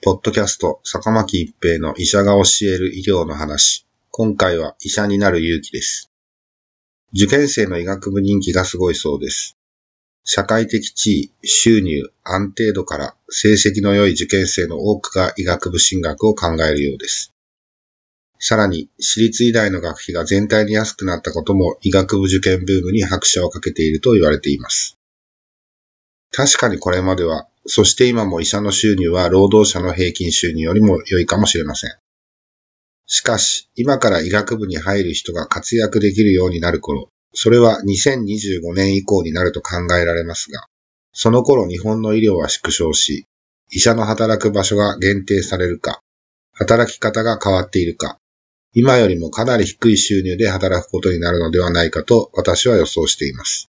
ポッドキャスト、坂巻一平の医者が教える医療の話。今回は医者になる勇気です。受験生の医学部人気がすごいそうです。社会的地位、収入、安定度から成績の良い受験生の多くが医学部進学を考えるようです。さらに、私立医大の学費が全体に安くなったことも医学部受験ブームに拍車をかけていると言われています。確かにこれまでは、そして今も医者の収入は労働者の平均収入よりも良いかもしれません。しかし、今から医学部に入る人が活躍できるようになる頃、それは2025年以降になると考えられますが、その頃日本の医療は縮小し、医者の働く場所が限定されるか、働き方が変わっているか、今よりもかなり低い収入で働くことになるのではないかと私は予想しています。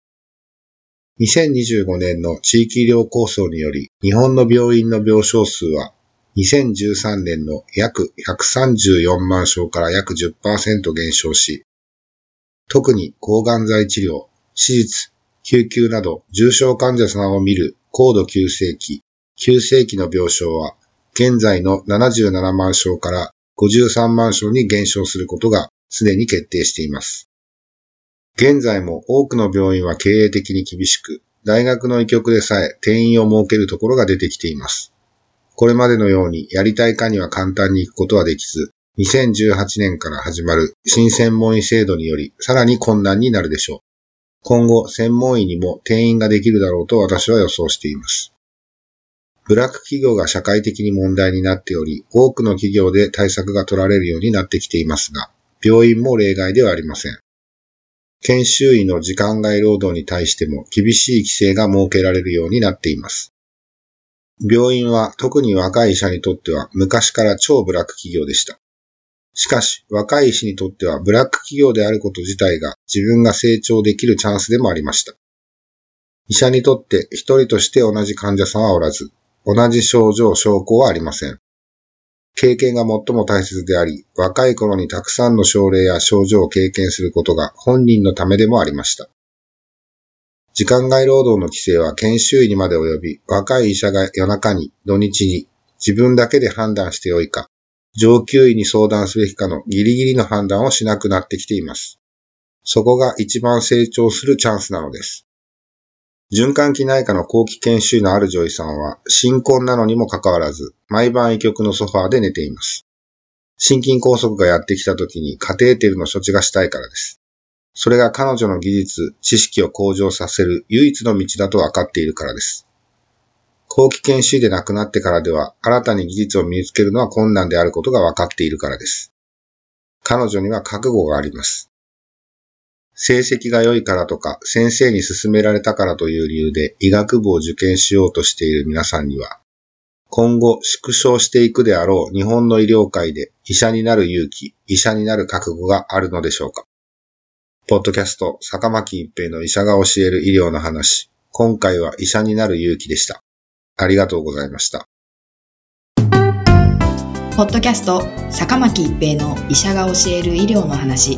2025年の地域医療構想により、日本の病院の病床数は、2013年の約134万床から約10%減少し、特に抗がん剤治療、手術、救急など重症患者さんを見る高度急性期、急性期の病床は、現在の77万床から53万床に減少することがすでに決定しています。現在も多くの病院は経営的に厳しく、大学の医局でさえ定員を設けるところが出てきています。これまでのようにやりたい科には簡単に行くことはできず、2018年から始まる新専門医制度によりさらに困難になるでしょう。今後、専門医にも定員ができるだろうと私は予想しています。ブラック企業が社会的に問題になっており、多くの企業で対策が取られるようになってきていますが、病院も例外ではありません。研修医の時間外労働に対しても厳しい規制が設けられるようになっています。病院は特に若い医者にとっては昔から超ブラック企業でした。しかし若い医師にとってはブラック企業であること自体が自分が成長できるチャンスでもありました。医者にとって一人として同じ患者さんはおらず、同じ症状、症候はありません。経験が最も大切であり、若い頃にたくさんの症例や症状を経験することが本人のためでもありました。時間外労働の規制は研修医にまで及び、若い医者が夜中に、土日に、自分だけで判断してよいか、上級医に相談すべきかのギリギリの判断をしなくなってきています。そこが一番成長するチャンスなのです。循環器内科の後期研修医のある女医さんは、新婚なのにもかかわらず、毎晩医局のソファーで寝ています。心筋梗塞がやってきた時にカテーテルの処置がしたいからです。それが彼女の技術、知識を向上させる唯一の道だと分かっているからです。後期研修医で亡くなってからでは、新たに技術を身につけるのは困難であることが分かっているからです。彼女には覚悟があります。成績が良いからとか、先生に勧められたからという理由で医学部を受験しようとしている皆さんには、今後縮小していくであろう日本の医療界で医者になる勇気、医者になる覚悟があるのでしょうかポッドキャスト、坂巻一平の医者が教える医療の話。今回は医者になる勇気でした。ありがとうございました。ポッドキャスト坂巻一平の医者が教える医療の話